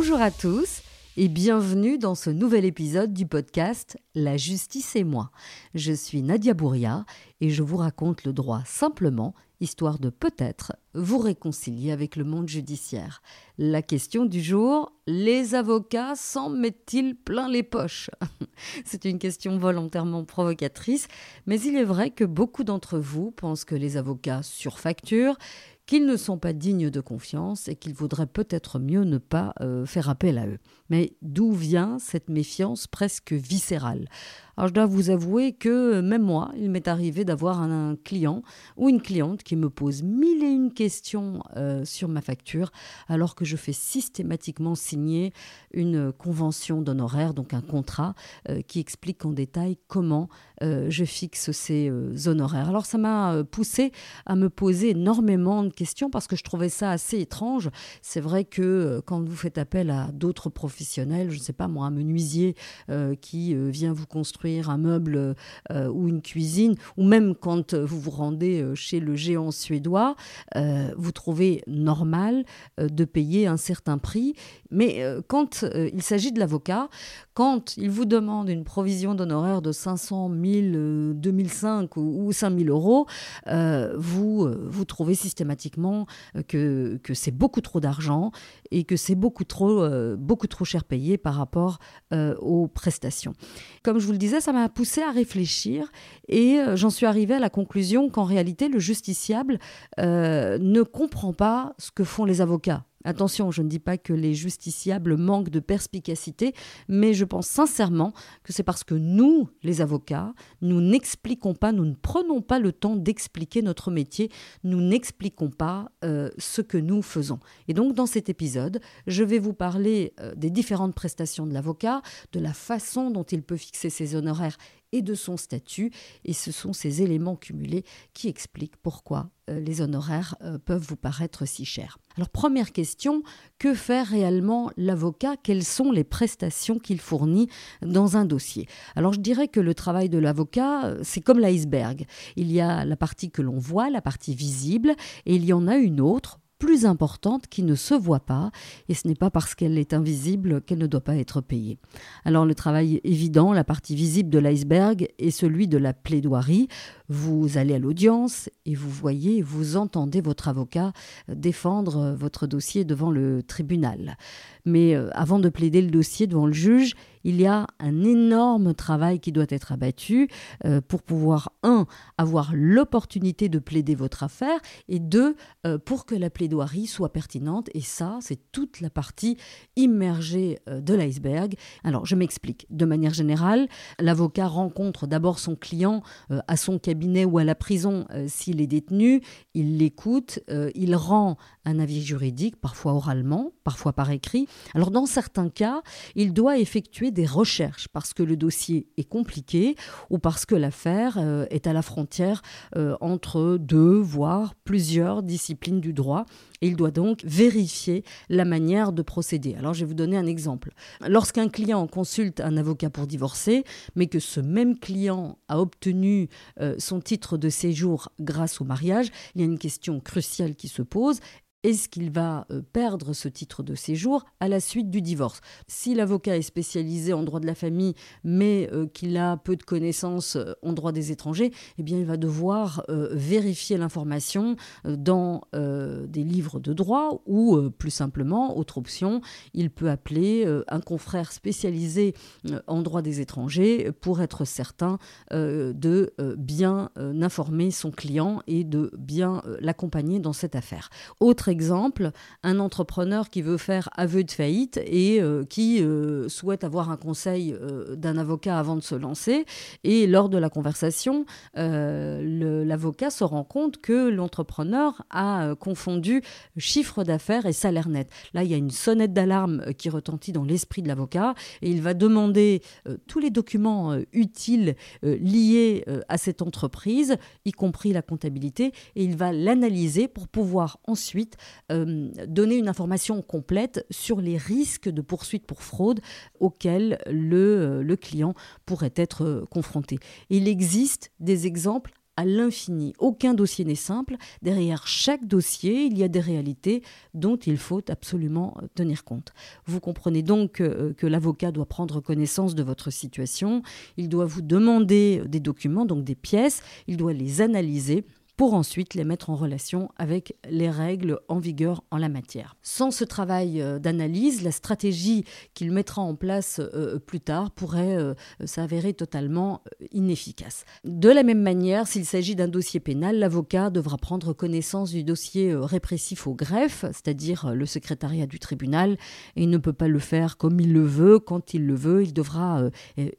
Bonjour à tous et bienvenue dans ce nouvel épisode du podcast La justice et moi. Je suis Nadia Bouria et je vous raconte le droit simplement, histoire de peut-être vous réconcilier avec le monde judiciaire. La question du jour, les avocats s'en mettent-ils plein les poches? C'est une question volontairement provocatrice, mais il est vrai que beaucoup d'entre vous pensent que les avocats surfacturent, qu'ils ne sont pas dignes de confiance et qu'il vaudrait peut-être mieux ne pas euh, faire appel à eux. Mais d'où vient cette méfiance presque viscérale? Alors je dois vous avouer que même moi, il m'est arrivé d'avoir un, client ou une cliente qui me pose mille et une questions euh, sur ma facture alors que je fais systématiquement signer une convention d'honoraires, donc un contrat euh, qui explique en détail comment euh, je fixe ces honoraires. Alors ça m'a poussé à me poser énormément de questions parce que je trouvais ça assez étrange. C'est vrai que quand vous faites appel à d'autres professionnels, je ne sais pas moi, un menuisier qui vient vous construire un meuble euh, ou une cuisine, ou même quand vous vous rendez euh, chez le géant suédois, euh, vous trouvez normal de payer un certain prix. Mais quand il s'agit de l'avocat, quand il vous demande une provision d'honoraires de 500 000, 2005 ou, 5 000 euros, vous, vous trouvez systématiquement que, que c'est beaucoup trop d'argent et que c'est beaucoup trop, beaucoup trop cher payé par rapport aux prestations. Comme je vous le disais, ça m'a poussé à réfléchir et euh, j'en suis arrivée à la conclusion qu'en réalité, le justiciable euh, ne comprend pas ce que font les avocats. Attention, je ne dis pas que les justiciables manquent de perspicacité, mais je pense sincèrement que c'est parce que nous, les avocats, nous n'expliquons pas, nous ne prenons pas le temps d'expliquer notre métier, nous n'expliquons pas euh, ce que nous faisons. Et donc dans cet épisode, je vais vous parler euh, des différentes prestations de l'avocat, de la façon dont il peut fixer ses honoraires et de son statut. Et ce sont ces éléments cumulés qui expliquent pourquoi euh, les honoraires euh, peuvent vous paraître si chers. Alors première question, que fait réellement l'avocat? Quelles sont les prestations qu'il fournit dans un dossier? Alors je dirais que le travail de l'avocat, euh, c'est comme l'iceberg. Il y a la partie que l'on voit, la partie visible, et il y en a une autre plus importante qui ne se voit pas, et ce n'est pas parce qu'elle est invisible qu'elle ne doit pas être payée. Alors le travail évident, la partie visible de l'iceberg, est celui de la plaidoirie. Vous allez à l'audience et vous voyez, vous entendez votre avocat défendre votre dossier devant le tribunal. Mais euh, avant de plaider le dossier devant le juge, il y a un énorme travail qui doit être abattu euh, pour pouvoir, un, avoir l'opportunité de plaider votre affaire, et deux, euh, pour que la plaidoirie soit pertinente. Et ça, c'est toute la partie immergée de l'iceberg. Alors, je m'explique. De manière générale, l'avocat rencontre d'abord son client à son cabinet ou à la prison s'il est détenu, il l'écoute, il rend un avis juridique, parfois oralement, parfois par écrit. Alors dans certains cas, il doit effectuer des recherches parce que le dossier est compliqué ou parce que l'affaire euh, est à la frontière euh, entre deux, voire plusieurs disciplines du droit. Il doit donc vérifier la manière de procéder. Alors je vais vous donner un exemple. Lorsqu'un client consulte un avocat pour divorcer, mais que ce même client a obtenu euh, son titre de séjour grâce au mariage, il y a une question cruciale qui se pose est-ce qu'il va euh, perdre ce titre de séjour à la suite du divorce? Si l'avocat est spécialisé en droit de la famille, mais euh, qu'il a peu de connaissances euh, en droit des étrangers, eh bien, il va devoir vérifier l'information dans des livres de droit ou, plus simplement, autre option, il peut appeler un confrère spécialisé en droit des étrangers pour être certain de bien informer son client et de bien l'accompagner dans cette affaire. Autre exemple, un entrepreneur qui veut faire aveu de faillite et euh, qui euh, souhaite avoir un conseil euh, d'un avocat avant de se lancer. Et lors de la conversation, l'avocat se rend compte que l'entrepreneur a confondu chiffre d'affaires et salaire net. Là, il y a une sonnette d'alarme qui retentit dans l'esprit de l'avocat et il va demander tous les documents utiles liés à cette entreprise, y compris la comptabilité, et il va l'analyser pour pouvoir ensuite euh, donner une information complète sur les risques de poursuite pour fraude auxquels le, euh, le client pourrait être euh, confronté. Il existe des exemples à l'infini. Aucun dossier n'est simple. Derrière chaque dossier, il y a des réalités dont il faut absolument tenir compte. Vous comprenez donc que l'avocat doit prendre connaissance de votre situation, il doit vous demander des documents, donc des pièces, il doit les analyser pour ensuite les mettre en relation avec les règles en vigueur en la matière. Sans ce travail euh, d'analyse, la stratégie qu'il mettra en place euh, plus tard pourrait euh, s'avérer totalement inefficace. De la même manière, s'il s'agit d'un dossier pénal, l'avocat devra prendre connaissance du dossier répressif au greffe, c'est-à-dire le secrétariat du tribunal, et il ne peut pas le faire comme il le veut, quand il le veut, il devra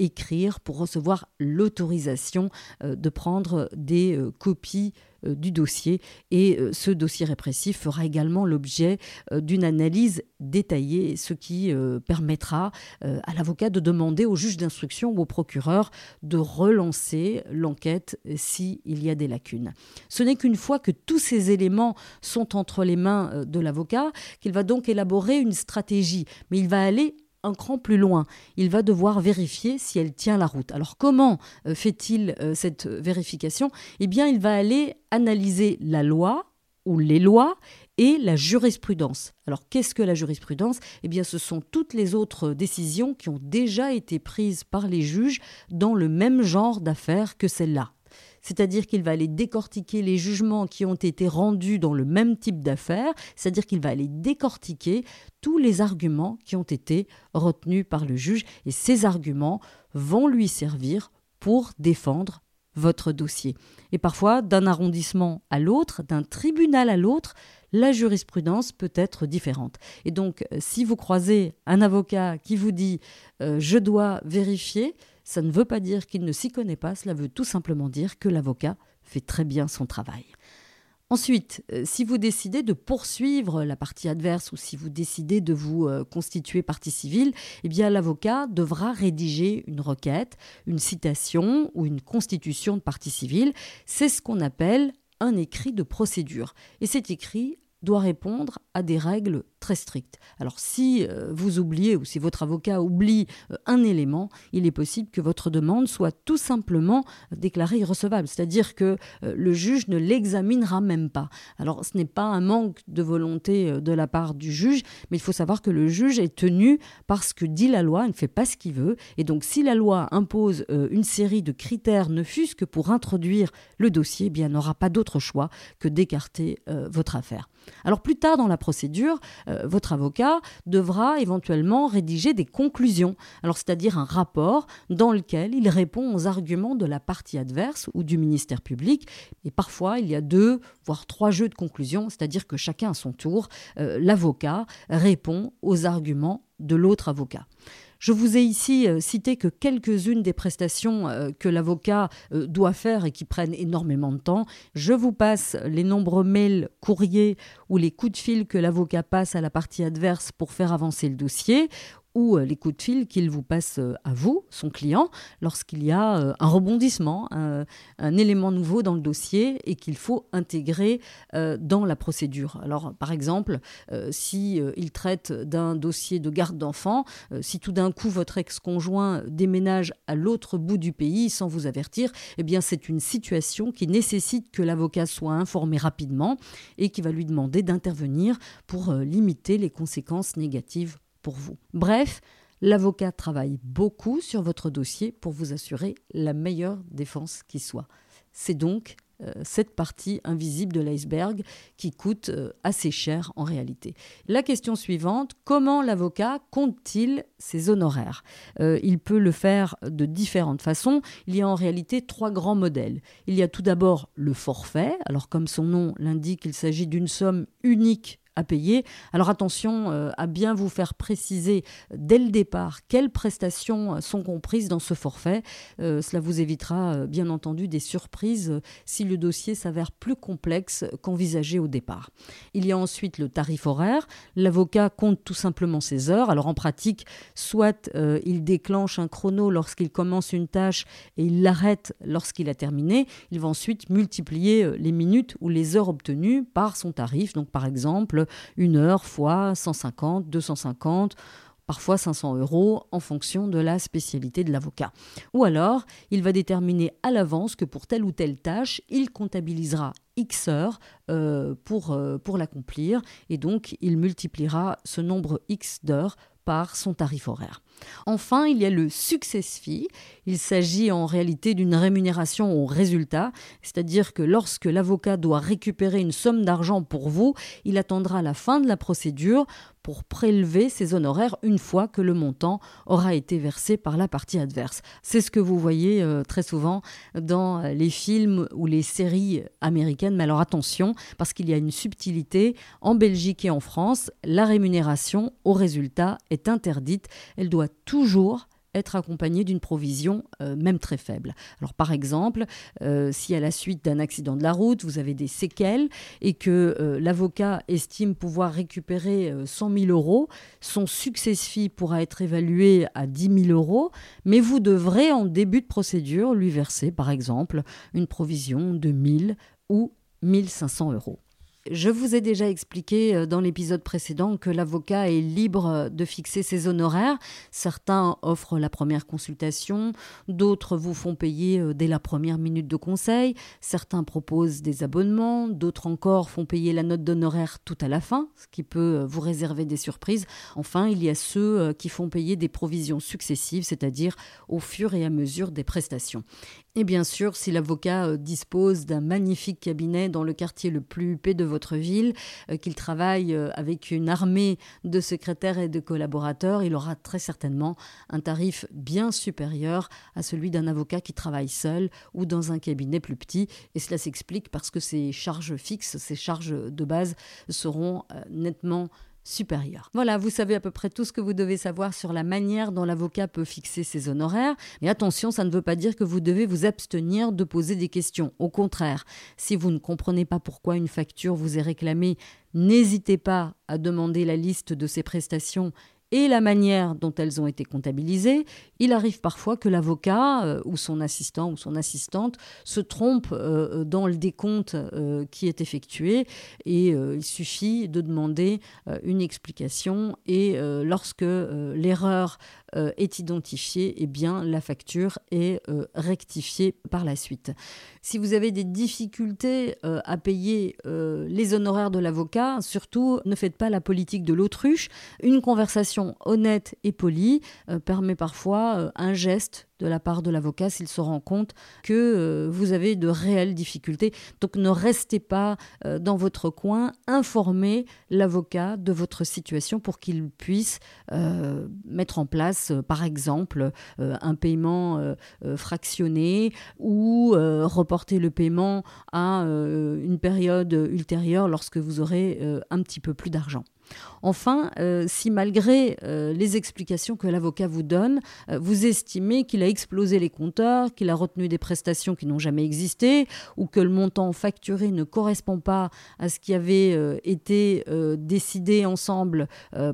écrire pour recevoir l'autorisation de prendre des copies euh, du dossier et euh, ce dossier répressif fera également l'objet euh, d'une analyse détaillée, ce qui permettra à l'avocat de demander au juge d'instruction ou au procureur de relancer l'enquête s'il y a des lacunes. Ce n'est qu'une fois que tous ces éléments sont entre les mains de l'avocat qu'il va donc élaborer une stratégie, mais il va aller un cran plus loin. Il va devoir vérifier si elle tient la route. Alors comment euh, fait-il euh, cette vérification? Eh bien, il va aller analyser la loi ou les lois et la jurisprudence. Alors qu'est-ce que la jurisprudence? Eh bien ce sont toutes les autres décisions qui ont déjà été prises par les juges dans le même genre d'affaires que celle-là c'est-à-dire qu'il va aller décortiquer les jugements qui ont été rendus dans le même type d'affaires, c'est-à-dire qu'il va aller décortiquer tous les arguments qui ont été retenus par le juge, et ces arguments vont lui servir pour défendre votre dossier. Et parfois, d'un arrondissement à l'autre, d'un tribunal à l'autre, la jurisprudence peut être différente. Et donc, si vous croisez un avocat qui vous dit euh, je dois vérifier, ça ne veut pas dire qu'il ne s'y connaît pas, cela veut tout simplement dire que l'avocat fait très bien son travail. Ensuite, euh, si vous décidez de poursuivre la partie adverse ou si vous décidez de vous euh, constituer partie civile, eh bien l'avocat devra rédiger une requête, une citation ou une constitution de partie civile. C'est ce qu'on appelle un écrit de procédure. Et cet écrit doit répondre à des règles très strictes. Alors si euh, vous oubliez ou si votre avocat oublie euh, un élément, il est possible que votre demande soit tout simplement déclarée irrecevable, c'est-à-dire que euh, le juge ne l'examinera même pas. Alors ce n'est pas un manque de volonté de la part du juge, mais il faut savoir que le juge est tenu parce que dit la loi, il ne fait pas ce qu'il veut, et donc si la loi impose une série de critères, ne fût-ce que pour introduire le dossier, eh bien n'aura pas d'autre choix que d'écarter votre affaire. Alors plus tard dans la procédure, votre avocat devra éventuellement rédiger des conclusions, alors c'est-à-dire un rapport dans lequel il répond aux arguments de la partie adverse ou du ministère public. Et parfois, il y a deux, voire trois jeux de conclusions, c'est-à-dire que chacun à son tour, euh, l'avocat répond aux arguments de l'autre avocat. Je vous ai ici euh, cité que quelques-unes des prestations euh, que l'avocat euh, doit faire et qui prennent énormément de temps. Je vous passe les nombreux mails, courriers ou les coups de fil que l'avocat passe à la partie adverse pour faire avancer le dossier ou euh, les coups de fil qu'il vous passe euh, à vous, son client, lorsqu'il y a euh, un rebondissement, un, élément nouveau dans le dossier et qu'il faut intégrer dans la procédure. Alors, par exemple, si il traite d'un dossier de garde d'enfants, si tout d'un coup votre ex-conjoint déménage à l'autre bout du pays sans vous avertir, eh bien c'est une situation qui nécessite que l'avocat soit informé rapidement et qui va lui demander d'intervenir pour limiter les conséquences négatives Bref, l'avocat travaille beaucoup sur votre dossier pour vous assurer la meilleure défense qui soit. C'est donc euh, cette partie invisible de l'iceberg qui coûte euh, assez cher en réalité. La question suivante, comment l'avocat compte-t-il ses honoraires? Euh, Il peut le faire de différentes façons. Il y a en réalité trois grands modèles. Il y a tout d'abord le forfait. Alors comme son nom l'indique, il s'agit d'une somme unique à payer. Alors attention euh, à bien vous faire préciser dès le départ quelles prestations sont comprises dans ce forfait. Euh, cela vous évitera euh, bien entendu des surprises si le dossier s'avère plus complexe qu'envisagé au départ. Il y a ensuite le tarif horaire. L'avocat compte tout simplement ses heures. Alors en pratique, soit il déclenche un chrono lorsqu'il commence une tâche et il l'arrête lorsqu'il a terminé. Il va ensuite multiplier les minutes ou les heures obtenues par son tarif. Donc par exemple, une heure fois 150, 250, parfois 500 euros en fonction de la spécialité de l'avocat. Ou alors, il va déterminer à l'avance que pour telle ou telle tâche, il comptabilisera X heures euh, pour, euh, pour l'accomplir et donc il multipliera ce nombre X d'heures par son tarif horaire. Enfin, il y a le success fee. Il s'agit en réalité d'une rémunération au résultat, c'est-à-dire que lorsque l'avocat doit récupérer une somme d'argent pour vous, il attendra la fin de la procédure pour prélever ses honoraires une fois que le montant aura été versé par la partie adverse. C'est ce que vous voyez euh, très souvent dans les films ou les séries américaines. Mais alors attention, parce qu'il y a une subtilité. En Belgique et en France, la rémunération au résultat est interdite. Elle doit toujours être accompagné d'une provision, euh, même très faible. Alors par exemple, euh, si à la suite d'un accident de la route, vous avez des séquelles et que euh, l'avocat estime pouvoir récupérer 100 000 euros, son success fee pourra être évalué à 10 000 euros, mais vous devrez en début de procédure lui verser par exemple une provision de 1000 ou 1500 euros. Je vous ai déjà expliqué euh, dans l'épisode précédent que l'avocat est libre de fixer ses honoraires. Certains offrent la première consultation, d'autres vous font payer euh, dès la première minute de conseil, certains proposent des abonnements, d'autres encore font payer la note d'honoraire tout à la fin, ce qui peut euh, vous réserver des surprises. Enfin, il y a ceux qui font payer des provisions successives, c'est-à-dire au fur et à mesure des prestations. Et bien sûr, si l'avocat euh, dispose d'un magnifique cabinet dans le quartier le plus huppé de votre ville, euh, qu'il travaille euh, avec une armée de secrétaires et de collaborateurs, il aura très certainement un tarif bien supérieur à celui d'un avocat qui travaille seul ou dans un cabinet plus petit. Et cela s'explique parce que ses charges fixes, ses charges de base seront nettement Voilà, vous savez à peu près tout ce que vous devez savoir sur la manière dont l'avocat peut fixer ses honoraires. Mais attention, ça ne veut pas dire que vous devez vous abstenir de poser des questions. Au contraire, si vous ne comprenez pas pourquoi une facture vous est réclamée, n'hésitez pas à demander la liste de ses prestations et la manière dont elles ont été comptabilisées, il arrive parfois que l'avocat euh, ou son assistant ou son assistante se trompe euh, dans le décompte euh, qui est effectué et il suffit de demander une explication et lorsque l'erreur est identifiée, eh bien la facture est rectifiée par la suite. Si vous avez des difficultés à payer les honoraires de l'avocat, surtout ne faites pas la politique de l'autruche. Une conversation honnête et polie euh, permet parfois euh, un geste de la part de l'avocat s'il se rend compte que euh, vous avez de réelles difficultés. Donc ne restez pas dans votre coin, informez l'avocat de votre situation pour qu'il puisse mettre en place, par exemple, un paiement fractionné ou reporter le paiement à une période ultérieure lorsque vous aurez un petit peu plus d'argent. Enfin, euh, si malgré euh, les explications que l'avocat vous donne, euh, vous estimez qu'il a explosé les compteurs, qu'il a retenu des prestations qui n'ont jamais existé, ou que le montant facturé ne correspond pas à ce qui avait été décidé ensemble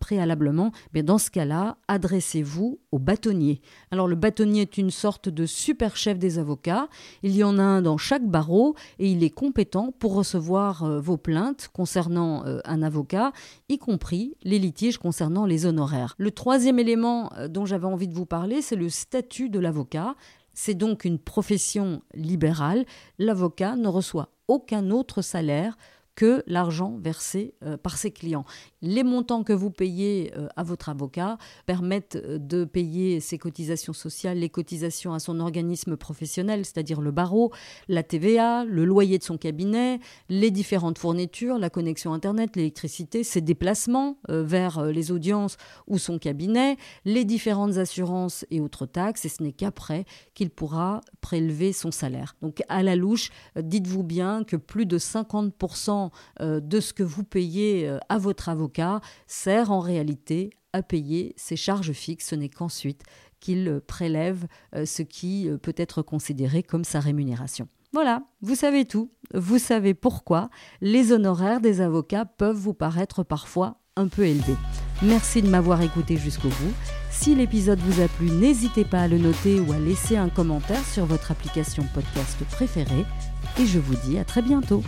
préalablement, mais dans ce cas-là, adressez-vous au bâtonnier. Alors le bâtonnier est une sorte de super chef des avocats. Il y en a un dans chaque barreau et il est compétent pour recevoir vos plaintes concernant un avocat, y compris les litiges concernant les honoraires. Le troisième élément euh, dont j'avais envie de vous parler, c'est le statut de l'avocat. C'est donc une profession libérale. L'avocat ne reçoit aucun autre salaire que l'argent versé euh, par ses clients. Les montants que vous payez euh, à votre avocat permettent euh, de payer ses cotisations sociales, les cotisations à son organisme professionnel, c'est-à-dire le barreau, la TVA, le loyer de son cabinet, les différentes fournitures, la connexion Internet, l'électricité, ses déplacements vers les audiences ou son cabinet, les différentes assurances et autres taxes, et ce n'est qu'après qu'il pourra prélever son salaire. Donc à la louche, dites-vous bien que plus de 50% euh, de ce que vous payez euh, à votre avocat sert en réalité à payer ses charges fixes. Ce n'est qu'ensuite qu'il prélève euh, ce qui peut être considéré comme sa rémunération. Voilà, vous savez tout, vous savez pourquoi les honoraires des avocats peuvent vous paraître parfois un peu élevés. Merci de m'avoir écouté jusqu'au bout. Si l'épisode vous a plu, n'hésitez pas à le noter ou à laisser un commentaire sur votre application podcast préférée. Et je vous dis à très bientôt.